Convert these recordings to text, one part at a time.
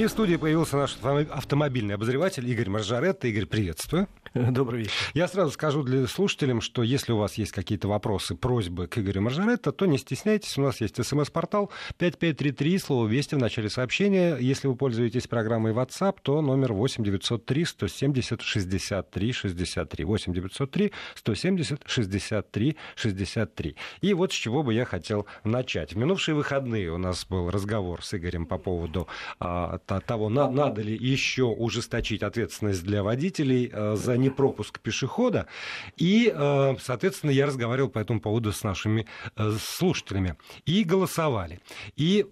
И в студии появился наш автомобильный обозреватель Игорь Маржаретто. Игорь, приветствую. Добрый вечер. Я сразу скажу для слушателям, что если у вас есть какие-то вопросы, просьбы к Игорю Маржаретто, то не стесняйтесь. У нас есть смс-портал 5533, слово «Вести» в начале сообщения. Если вы пользуетесь программой WhatsApp, то номер 8903 170 63 63. 8903 170 63 63. И вот с чего бы я хотел начать. В минувшие выходные у нас был разговор с Игорем по поводу а, того, на, надо ли еще ужесточить ответственность для водителей а, за непропуск пешехода. И, а, соответственно, я разговаривал по этому поводу с нашими а, слушателями. И голосовали. И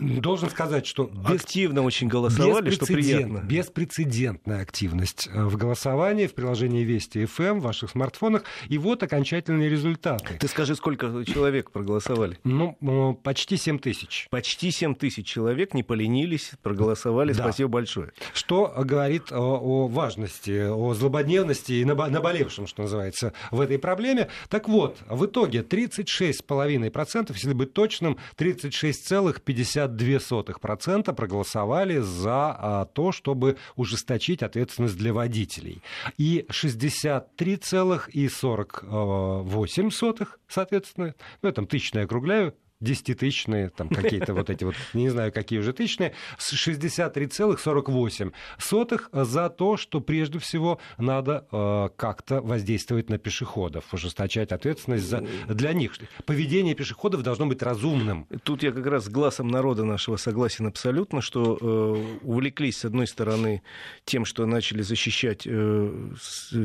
Должен сказать, что без, активно очень голосовали, что приятно. Беспрецедентная активность э, в голосовании в приложении Вести ФМ в ваших смартфонах. И вот окончательные результаты. Ты скажи, сколько человек проголосовали? Ну, почти 7 тысяч. Почти 7 тысяч человек не поленились, проголосовали. Да. Спасибо большое. Что говорит о, о важности, о злободневности и наболевшем, что называется, в этой проблеме. Так вот, в итоге 36,5%, если быть точным, 36,50 62% проголосовали за а, то, чтобы ужесточить ответственность для водителей. И 63,48, соответственно, ну, я там тысячные округляю, десятитысячные, там какие-то вот эти вот, не знаю, какие уже тысячные, 63,48 сотых за то, что прежде всего надо э, как-то воздействовать на пешеходов, ужесточать ответственность за, для них. Поведение пешеходов должно быть разумным. Тут я как раз с глазом народа нашего согласен абсолютно, что э, увлеклись, с одной стороны, тем, что начали защищать э,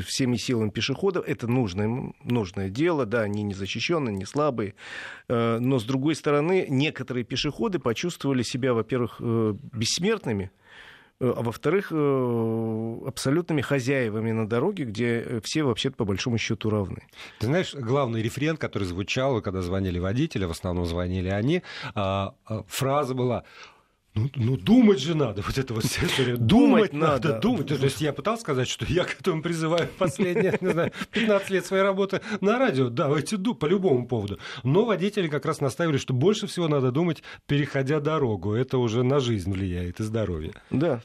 всеми силами пешеходов. Это нужное, нужное дело, да, они не защищенные, не слабые, э, но с другой другой стороны, некоторые пешеходы почувствовали себя, во-первых, э, бессмертными, э, а во-вторых, э, абсолютными хозяевами на дороге, где все вообще-то по большому счету равны. Ты знаешь, главный рефрен, который звучал, когда звонили водители, в основном звонили они, а, а, фраза была ну, ну, думать же надо, вот это вот история. Думать, думать надо, надо, думать. То есть я пытался сказать, что я к этому призываю последние, не знаю, 15 лет своей работы на радио. Давайте думать по любому поводу. Но водители как раз наставили, что больше всего надо думать, переходя дорогу. Это уже на жизнь влияет и здоровье. Да,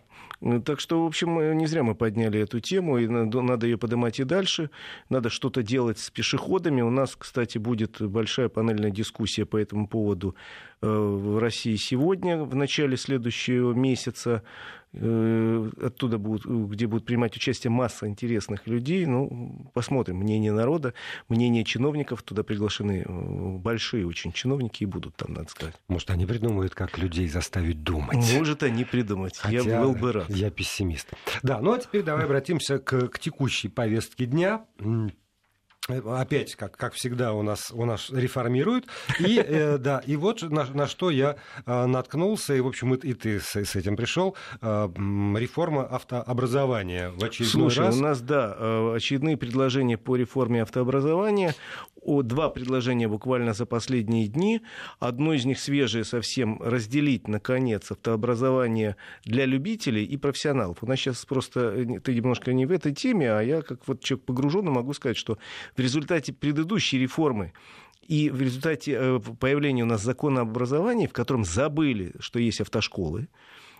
так что, в общем, не зря мы подняли эту тему, и надо ее поднимать и дальше. Надо что-то делать с пешеходами. У нас, кстати, будет большая панельная дискуссия по этому поводу э, в России сегодня, в начале следующего месяца. Э, оттуда будут, где будут принимать участие масса интересных людей. Ну, посмотрим. Мнение народа, мнение чиновников. Туда приглашены э, большие очень чиновники и будут там, надо сказать. Может, они придумают, как людей заставить думать. Может, они придумать. Хотя я был бы рад. Я пессимист. Да, ну а теперь давай обратимся к, к текущей повестке дня опять, как, как всегда, у нас, у нас реформируют. И, э, да, и вот на, на что я э, наткнулся, и, в общем, и, и ты с, с этим пришел. Э, реформа автообразования в очередной Слушай, раз. у нас, да, э, очередные предложения по реформе автообразования. О, два предложения буквально за последние дни. Одно из них свежее совсем, разделить, наконец, автообразование для любителей и профессионалов. У нас сейчас просто, э, ты немножко не в этой теме, а я, как вот человек погруженный, могу сказать, что в результате предыдущей реформы и в результате э, появления у нас закона об образовании, в котором забыли, что есть автошколы,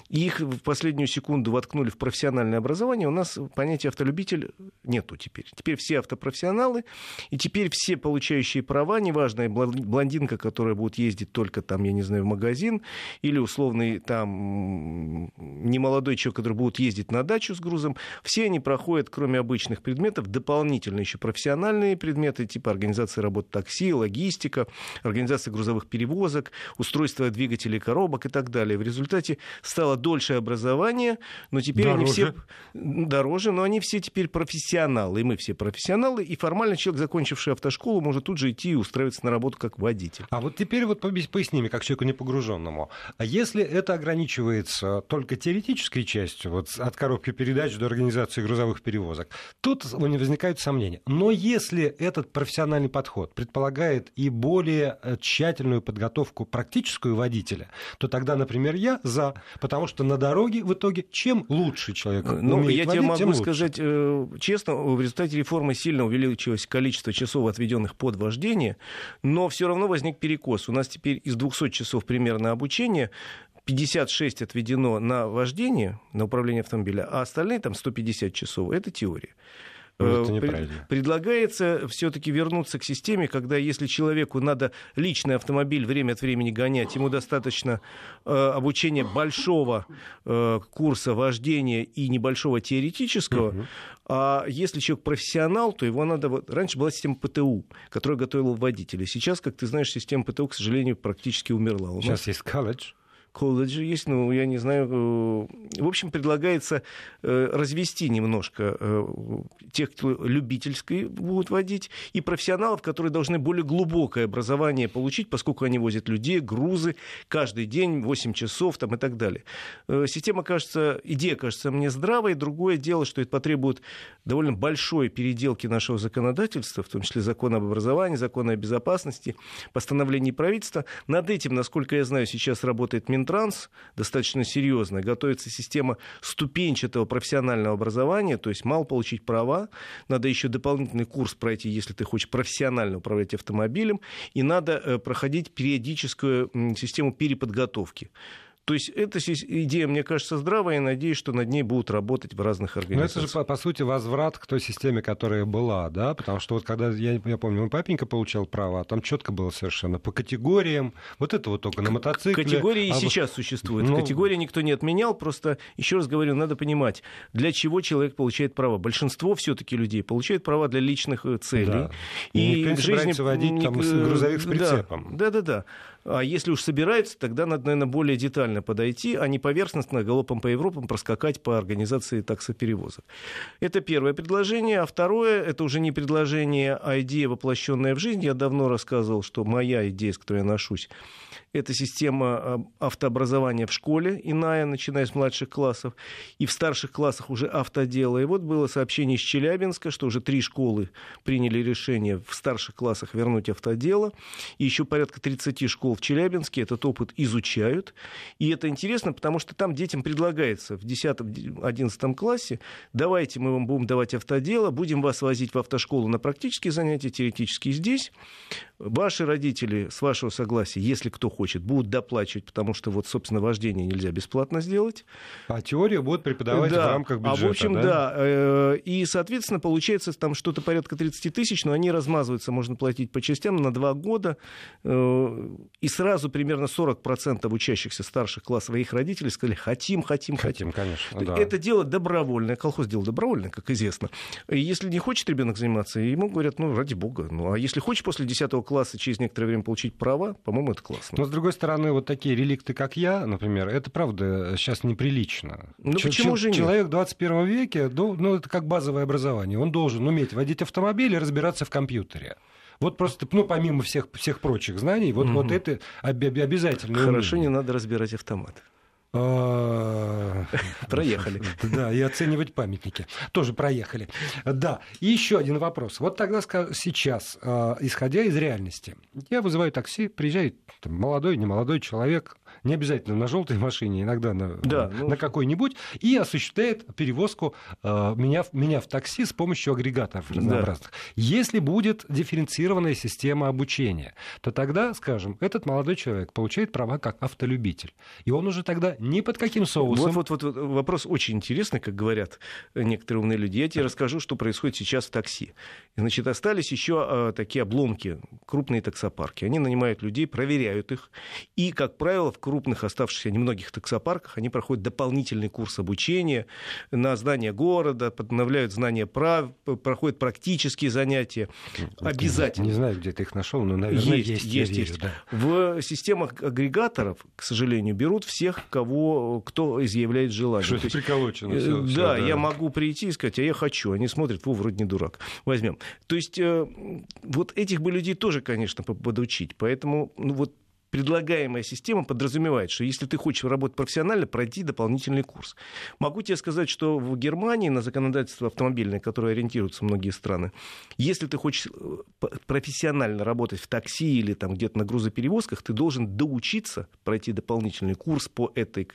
и их в последнюю секунду воткнули в профессиональное образование, у нас понятия автолюбитель нету теперь. Теперь все автопрофессионалы, и теперь все получающие права, неважно, блондинка, которая будет ездить только там, я не знаю, в магазин, или условный там немолодой человек, который будет ездить на дачу с грузом, все они проходят, кроме обычных предметов, дополнительно еще профессиональные предметы, типа организации работы такси, логистика, организация грузовых перевозок, устройство двигателей коробок и так далее. В результате стало дольше образование, но теперь дороже. они все дороже, но они все теперь профессионалы, и мы все профессионалы, и формально человек, закончивший автошколу, может тут же идти и устраиваться на работу как водитель. А вот теперь вот поясни мне, как человеку непогруженному, а если это ограничивается только теоретической частью, вот от коробки передач до организации грузовых перевозок, тут возникают сомнения. Но если этот профессиональный подход предполагает и более э, тщательную подготовку практическую водителя, то тогда, например, я за, потому что на дороге в итоге чем лучше человек ну, умеет я водить, тебе могу тем сказать э, честно, в результате реформы сильно увеличилось количество часов, отведенных под вождение, но все равно возник перекос. У нас теперь из 200 часов примерно обучения 56 отведено на вождение, на управление автомобиля, а остальные там 150 часов. Это теория. Ну, неправильно. Предлагается все-таки вернуться к системе, когда если человеку надо личный автомобиль время от времени гонять, ему достаточно э, обучения большого э, курса вождения и небольшого теоретического, угу. а если человек профессионал, то его надо... Вот, раньше была система ПТУ, которая готовила водителя. Сейчас, как ты знаешь, система ПТУ, к сожалению, практически умерла. У Сейчас есть колледж колледжи есть, ну, я не знаю. Э, в общем, предлагается э, развести немножко э, тех, кто любительской будут водить, и профессионалов, которые должны более глубокое образование получить, поскольку они возят людей, грузы каждый день, 8 часов там, и так далее. Система кажется, идея кажется мне здравой. Другое дело, что это потребует довольно большой переделки нашего законодательства, в том числе закона об образовании, закона о безопасности, постановлений правительства. Над этим, насколько я знаю, сейчас работает Минтранс, достаточно серьезная. Готовится система ступенчатого профессионального образования, то есть мало получить права, надо еще дополнительный курс пройти, если ты хочешь профессионально управлять автомобилем, и надо э, проходить периодическую систему переподготовки. То есть эта идея, мне кажется, здравая, и надеюсь, что над ней будут работать в разных организациях. Но это же, по, по сути, возврат к той системе, которая была, да, потому что вот когда, я, я помню, мой папенька получал права, там четко было совершенно по категориям, вот это вот только на мотоцикле. Категории а и сейчас существуют. Ну... Категории никто не отменял, просто, еще раз говорю, надо понимать, для чего человек получает права. Большинство все-таки людей получают права для личных э, целей. Да. И, и в жизни... водить там, грузовик с прицепом. Да, да, да. А если уж собираются, тогда надо, наверное, более детально подойти, а не поверхностно галопом по Европам проскакать по организации таксоперевозок. Это первое предложение. А второе, это уже не предложение, а идея, воплощенная в жизнь. Я давно рассказывал, что моя идея, с которой я ношусь, это система а, автообразования в школе, иная, начиная с младших классов, и в старших классах уже автодело. И вот было сообщение из Челябинска, что уже три школы приняли решение в старших классах вернуть автодело. И еще порядка 30 школ в Челябинске этот опыт изучают. И это интересно, потому что там детям предлагается в 10-11 классе, давайте мы вам будем давать автодело, будем вас возить в автошколу на практические занятия, теоретические здесь. Ваши родители, с вашего согласия, если кто хочет, будут доплачивать, потому что вот, собственно, вождение нельзя бесплатно сделать. А теорию будут преподавать да. в рамках бюджета, А в общем, да? да. Э, и, соответственно, получается там что-то порядка 30 тысяч, но они размазываются, можно платить по частям на два года. Э, и сразу примерно 40% учащихся старших классов их родителей сказали, хотим, хотим, хотим. Хотим, конечно, да. Это дело добровольное, колхоз дело добровольное, как известно. Если не хочет ребенок заниматься, ему говорят, ну, ради бога. Ну, а если хочет после 10 класса через некоторое время получить права, по-моему, это классно. Но, с другой стороны, вот такие реликты, как я, например, это, правда, сейчас неприлично. Ну, Ч- почему же нет? Человек в 21 веке, ну, ну, это как базовое образование. Он должен уметь водить автомобиль и разбираться в компьютере. Вот просто, ну, помимо всех, всех прочих знаний, вот, угу. вот это обязательно. Хорошо, умение. не надо разбирать автомат. А, проехали. Да, и оценивать памятники. Тоже проехали. Да. И еще один вопрос. Вот тогда сейчас, а, исходя из реальности, я вызываю такси, приезжает молодой, немолодой человек, не обязательно на желтой машине, иногда на, да, ну... на какой-нибудь, и осуществляет перевозку э, меня, меня в такси с помощью агрегаторов разнообразных. Да. Если будет дифференцированная система обучения, то тогда, скажем, этот молодой человек получает права как автолюбитель. И он уже тогда ни под каким соусом... Вот, вот, вот вопрос очень интересный, как говорят некоторые умные люди. Я тебе расскажу, что происходит сейчас в такси. Значит, остались еще э, такие обломки, крупные таксопарки. Они нанимают людей, проверяют их, и, как правило, в крупных оставшихся немногих таксопарках они проходят дополнительный курс обучения на знание города, подновляют знания прав, проходят практические занятия. Обязательно. Не, не знаю, где ты их нашел, но, наверное, есть. Есть, есть. Верю, есть. Да. В системах агрегаторов, к сожалению, берут всех, кого, кто изъявляет желание. Что это приколочено. Э, все, да, все, да, я могу прийти и сказать, а я хочу. Они смотрят, во, вроде не дурак. Возьмем. То есть э, вот этих бы людей тоже, конечно, подучить. Поэтому ну, вот предлагаемая система подразумевает, что если ты хочешь работать профессионально, пройди дополнительный курс. Могу тебе сказать, что в Германии на законодательство автомобильное, которое ориентируются многие страны, если ты хочешь э, профессионально работать в такси или там где-то на грузоперевозках, ты должен доучиться, пройти дополнительный курс по этой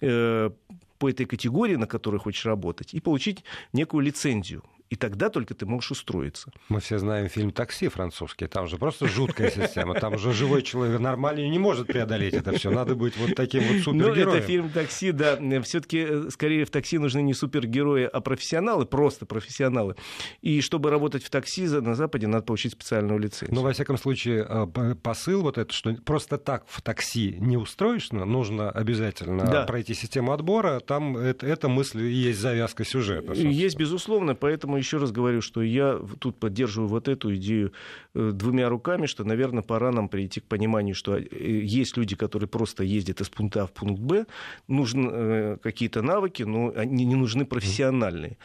э, по этой категории, на которой хочешь работать, и получить некую лицензию И тогда только ты можешь устроиться. Мы все знаем фильм «Такси» французский. Там же просто жуткая система. Там же живой человек нормальный не может преодолеть это все. Надо быть вот таким вот супергероем. Ну, это фильм «Такси», да. Все-таки э, скорее в такси нужны не супергерои, а профессионалы, просто профессионалы. И чтобы работать в такси на Западе, надо получить специальную лицензию. Ну, во всяком случае, э, посыл вот это, что просто так в такси не устроишься, нужно обязательно да. пройти систему отбора. Там это, это мысль и есть завязка сюжета. Собственно. Есть, безусловно, поэтому еще раз говорю, что я тут поддерживаю вот эту идею э, двумя руками, что, наверное, пора нам прийти к пониманию, что э, есть люди, которые просто ездят из пункта А в пункт Б, нужны э, какие-то навыки, но они не нужны профессиональные.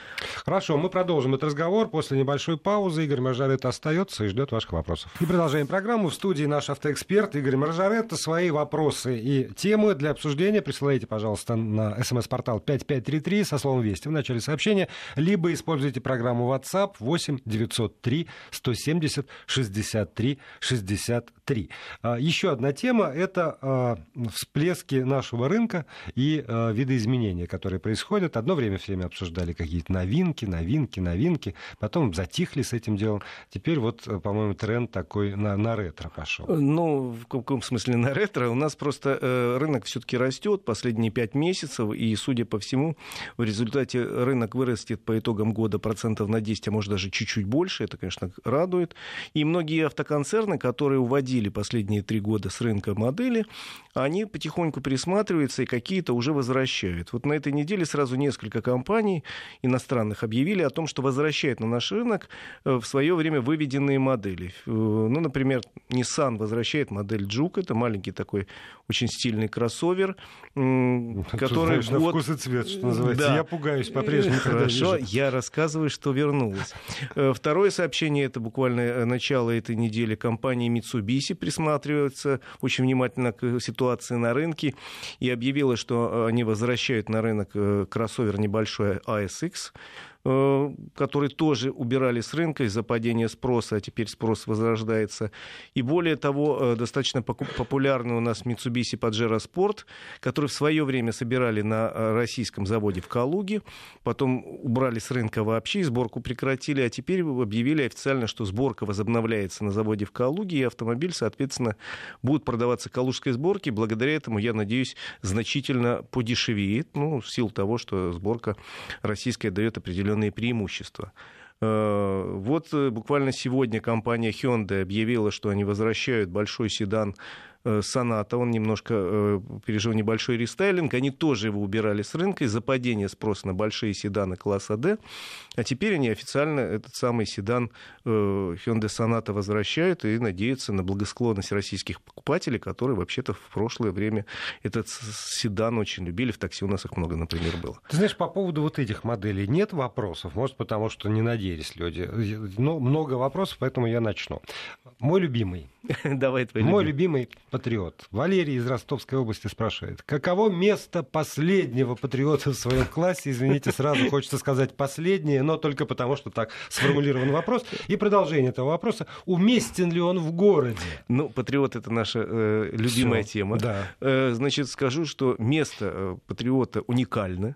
Хорошо, мы продолжим этот разговор после небольшой паузы. Игорь Маржаретта остается и ждет ваших вопросов. И продолжаем программу. В студии наш автоэксперт Игорь Маржаретта. Свои вопросы и темы для обсуждения присылайте, пожалуйста, на смс-портал 5533 со словом «Вести» в начале сообщения, либо используйте программу WhatsApp WhatsApp 8 903 170 63 63. Еще одна тема – это а, всплески нашего рынка и а, видоизменения, которые происходят. Одно время все время обсуждали какие-то новинки, новинки, новинки, потом затихли с этим делом. Теперь вот, по-моему, тренд такой на, на ретро пошел. Ну, в каком смысле на ретро? У нас просто э, рынок все-таки растет последние пять месяцев, и, судя по всему, в результате рынок вырастет по итогам года процентов на 10 а может даже чуть-чуть больше, это, конечно, радует. И многие автоконцерны, которые уводили последние три года с рынка модели, они потихоньку пересматриваются и какие-то уже возвращают. Вот на этой неделе сразу несколько компаний иностранных объявили о том, что возвращают на наш рынок э, в свое время выведенные модели. Э, ну, например, Nissan возвращает модель Juke, это маленький такой очень стильный кроссовер, который знаешь, год... на вкус и цвет, что называется. Да. Я пугаюсь по-прежнему. Хорошо, я рассказываю, что вернулась. Э, второе сообщение, это буквально начало этой недели. Компания Mitsubishi присматривается очень внимательно к ситуации ситуации на рынке и объявила, что они возвращают на рынок э, кроссовер небольшой ASX Э, которые тоже убирали с рынка из-за падения спроса, а теперь спрос возрождается. И более того, э, достаточно популярный у нас Mitsubishi Pajero Sport, который в свое время собирали на э, российском заводе в Калуге, потом убрали с рынка вообще, сборку прекратили, а теперь объявили официально, что сборка возобновляется на заводе в Калуге, и автомобиль, соответственно, будет продаваться калужской сборки. Благодаря этому, я надеюсь, значительно подешевеет, ну, в силу того, что сборка российская дает определенные определенные преимущества. Э, вот э, буквально сегодня компания Hyundai объявила, что они возвращают большой седан Соната, он немножко э, пережил небольшой рестайлинг, они тоже его убирали с рынка из-за падения спроса на большие седаны класса D, а теперь они официально этот самый седан э, Hyundai Sonata возвращают и надеются на благосклонность российских покупателей, которые вообще-то в прошлое время этот седан очень любили, в такси у нас их много, например, было. Ты знаешь, по поводу вот этих моделей нет вопросов, может, потому что не надеялись люди, но много вопросов, поэтому я начну. Мой любимый. Давай твой Мой любимый патриот. Валерий из Ростовской области спрашивает. Каково место последнего патриота в своем классе? Извините, сразу хочется сказать последнее, но только потому, что так сформулирован вопрос. И продолжение этого вопроса. Уместен ли он в городе? Ну, патриот — это наша э, любимая Всё, тема. Да. Э, значит, скажу, что место э, патриота уникально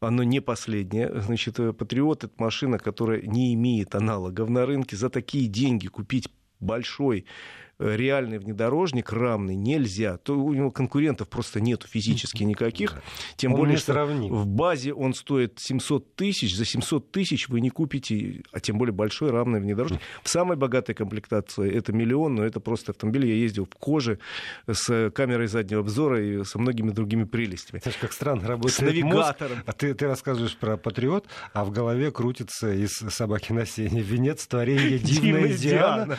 оно не последнее. Значит, э, Патриот — это машина, которая не имеет аналогов на рынке. За такие деньги купить большой реальный внедорожник равный нельзя, то у него конкурентов просто нету физически никаких. Тем он более, что сравним. в базе он стоит 700 тысяч, за 700 тысяч вы не купите, а тем более большой равный внедорожник. В самой богатой комплектации это миллион, но это просто автомобиль. Я ездил в коже с камерой заднего обзора и со многими другими прелестями. Знаешь, как странно работает С навигатором. Мозг, а ты, ты рассказываешь про Патриот, а в голове крутится из собаки на сене венец творения Дивная Диана.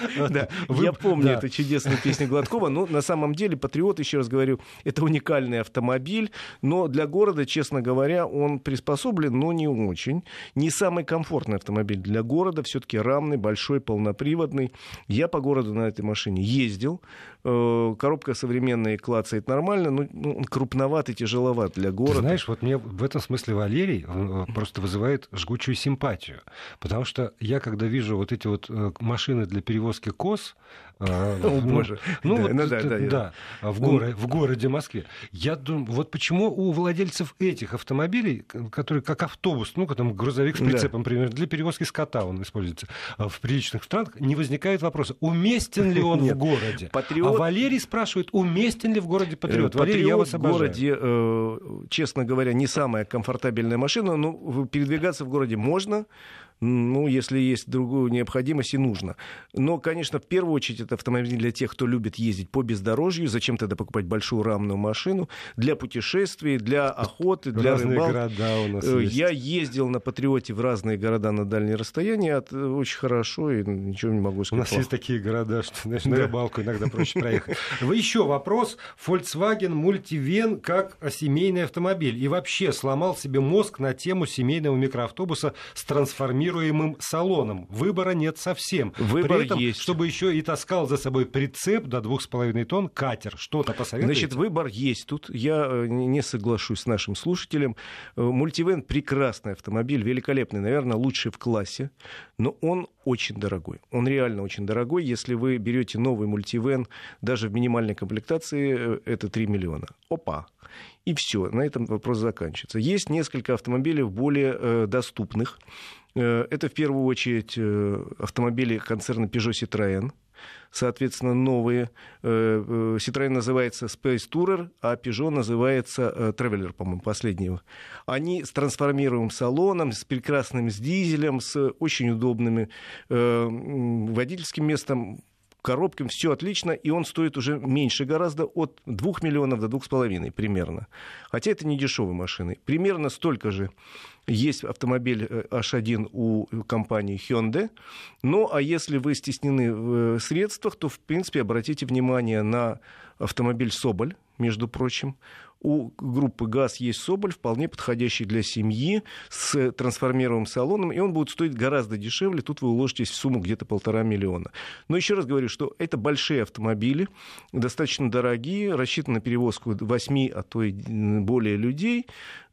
Я помню это чудесная песня Гладкова. Но на самом деле «Патриот», еще раз говорю, это уникальный автомобиль, но для города, честно говоря, он приспособлен, но не очень. Не самый комфортный автомобиль для города, все-таки рамный, большой, полноприводный. Я по городу на этой машине ездил. Э, коробка современная клацает нормально, но ну, он крупноват и тяжеловат для города. Ты знаешь, вот мне в этом смысле Валерий э, просто вызывает жгучую симпатию. Потому что я, когда вижу вот эти вот э, машины для перевозки коз, районе. О, боже. Ну, Да, вот, ну да, да, да, в, горо- в городе Москве. Я думаю, вот почему у владельцев этих автомобилей, которые как автобус, ну, там грузовик с Да. прицепом, например, для перевозки скота он используется, а в приличных странах, не возникает вопроса, уместен ли он в городе. Патриот- А Валерий спрашивает, уместен ли в городе патриот. Э, Валерий, я Патриот вас в обожаю. городе, э, честно говоря, не самая комфортабельная машина, но в- передвигаться в городе можно, ну, если есть другую необходимость и нужно. Но, конечно, в первую очередь это автомобиль для тех, кто любит ездить по бездорожью. Зачем тогда покупать большую рамную машину? Для путешествий, для охоты, для Разные рыбалки. города у нас Э, есть. Я ездил на Патриоте в разные города на дальние расстояния. Это очень хорошо, и ничего не могу У сказать. нас есть такие города, что знаешь, на Да. рыбалку иногда проще проехать. Вы еще вопрос. Volkswagen Multivan как семейный автомобиль. И вообще сломал себе мозг на тему семейного микроавтобуса с трансформируемым салоном. Выбора нет совсем. Выбор При этом, есть. чтобы еще и таскал за собой прицеп до 2,5 тонн, катер. Что-то посоветуете? Значит, выбор есть тут. Я э, не не соглашусь с нашим слушателем. Э, Мультивен прекрасный автомобиль, великолепный, наверное, лучший в классе, но он очень дорогой. Он реально очень дорогой. Если вы берете новый мультивен, даже в минимальной комплектации, э, это 3 миллиона. Опа! И все, на этом вопрос заканчивается. Есть несколько автомобилей более э, доступных. Э, это в первую очередь э, автомобили концерна Peugeot Citroën. Соответственно, новые. Э, Citroën называется Space Tourer, а Peugeot называется Traveler, по-моему, последнего. Они с трансформируемым салоном, с прекрасным с дизелем, с очень удобными водительским местом, коробками, все отлично, и он стоит уже меньше гораздо, от 2 миллионов до 2,5 примерно. Хотя это не дешевые машины. Примерно столько же есть автомобиль э, H1 у компании Hyundai. Ну, а если вы стеснены в э, средствах, то, в принципе, обратите внимание на автомобиль Соболь, между прочим. У группы ГАЗ есть Соболь, вполне подходящий для семьи, с трансформируемым салоном, и он будет стоить гораздо дешевле. Тут вы уложитесь в сумму где-то полтора миллиона. Но еще раз говорю, что это большие автомобили, достаточно дорогие, рассчитаны на перевозку 8, а то и более людей.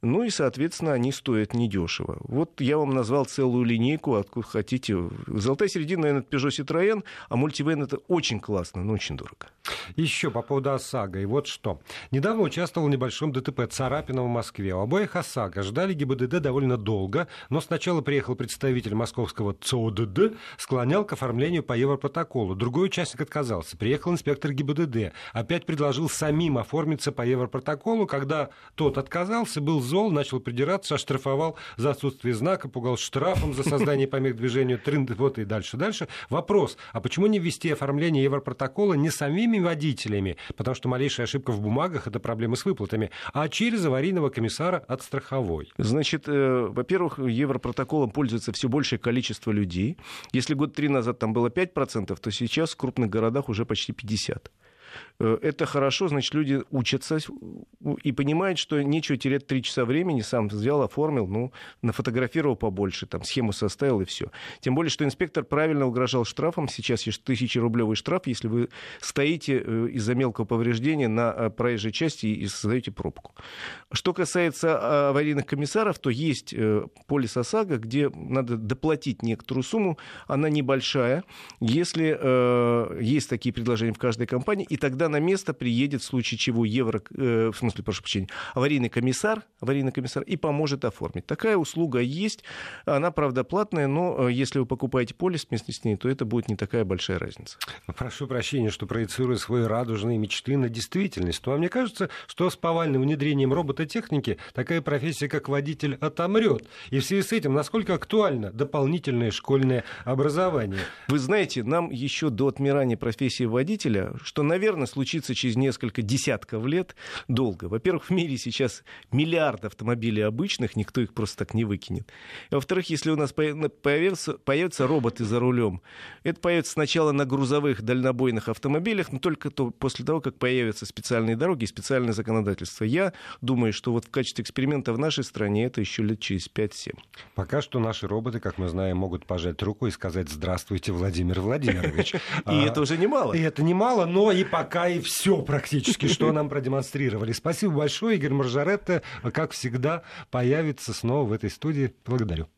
Ну и, соответственно, они стоят недешево. Вот я вам назвал целую линейку, откуда хотите. Золотая середина, наверное, это Peugeot Citroën, а мультивен это очень классно, но очень дорого. Еще по поводу ОСАГО. И вот что. Недавно участвовал небольшом ДТП Царапина в Москве. У обоих ОСАГО ждали ГИБДД довольно долго, но сначала приехал представитель московского ЦОДД, склонял к оформлению по Европротоколу. Другой участник отказался. Приехал инспектор ГИБДД. Опять предложил самим оформиться по Европротоколу. Когда тот отказался, был зол, начал придираться, оштрафовал за отсутствие знака, пугал штрафом за создание помех движению, трын, вот и дальше, дальше. Вопрос, а почему не ввести оформление Европротокола не самими водителями, потому что малейшая ошибка в бумагах – это проблемы с выплатами, а через аварийного комиссара от страховой? Значит, э, во-первых, Европротоколом пользуется все большее количество людей. Если год три назад там было 5%, то сейчас в крупных городах уже почти 50%. Э, Это хорошо, значит, люди учатся и понимают, что нечего терять три часа времени, сам взял, оформил, ну, нафотографировал побольше, там, схему составил и все. Тем более, что инспектор правильно угрожал штрафом. Сейчас есть тысячерублевый штраф, если вы стоите э, из-за мелкого повреждения на э, проезжей части и создаете пробку. Что касается а, аварийных комиссаров, то есть полис ОСАГО, где надо доплатить некоторую сумму, она небольшая, если есть такие предложения в каждой компании, и тогда на место приедет в случае чего евро, э, в смысле, прошу прощения, аварийный комиссар, аварийный комиссар и поможет оформить. Такая услуга есть, она, правда, платная, но э, если вы покупаете полис вместе с ней, то это будет не такая большая разница. Прошу прощения, что проецирую свои радужные мечты на действительность. Но мне кажется, что с повальным внедрением робототехники такая профессия, как водитель, отомрет. И в связи с этим, насколько актуально дополнительное школьное образование? Вы знаете, нам еще до отмирания профессии водителя, что, наверное, случится через несколько десятков лет, долго. Во-первых, в мире сейчас миллиард автомобилей обычных, никто их просто так не выкинет. Во-вторых, если у нас появятся, появятся роботы за рулем, это появится сначала на грузовых дальнобойных автомобилях, но только то, после того, как появятся специальные дороги и специальное законодательство. Я думаю, что вот в качестве эксперимента в нашей стране это еще лет через 5-7. Пока что наши роботы, как мы знаем, могут пожать руку и сказать «Здравствуйте, Владимир Владимирович». И это уже немало. И это немало, но и пока и все практически, что нам продемонстрировали. Спасибо большое. Игорь Маржаретта, как всегда, появится снова в этой студии. Благодарю.